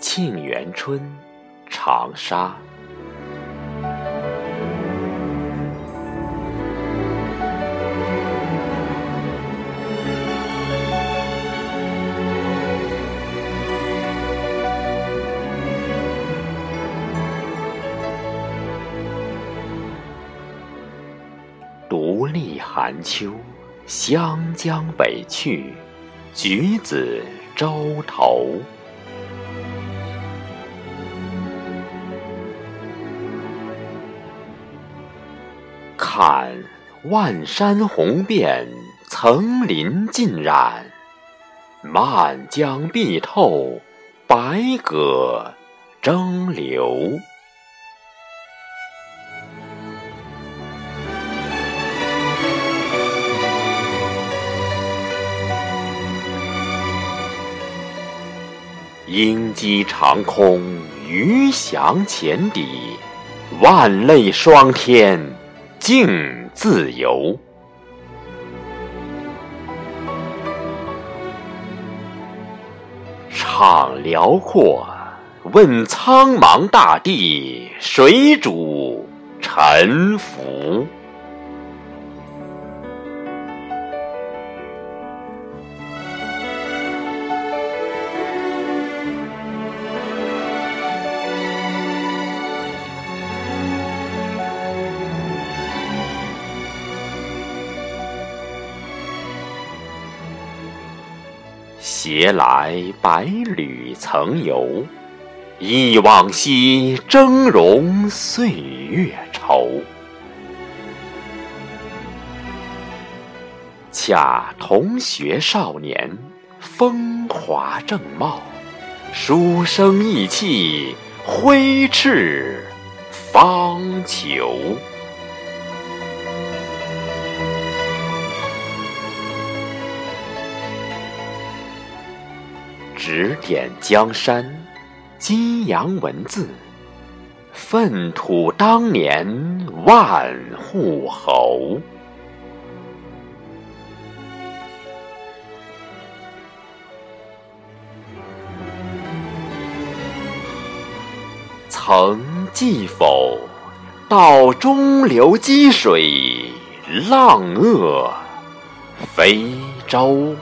沁园春·长沙。独立寒秋，湘江北去，橘子洲头。看万山红遍，层林尽染，漫江碧透，百舸争流。鹰击长空，鱼翔浅底，万类霜天静自由。怅辽阔，问苍茫大地，谁主沉浮？携来百侣曾游，忆往昔峥嵘岁月稠。恰同学少年，风华正茂，书生意气，挥斥方遒。指点江山，激扬文字，粪土当年万户侯。曾记否？道中流击水，浪遏飞舟。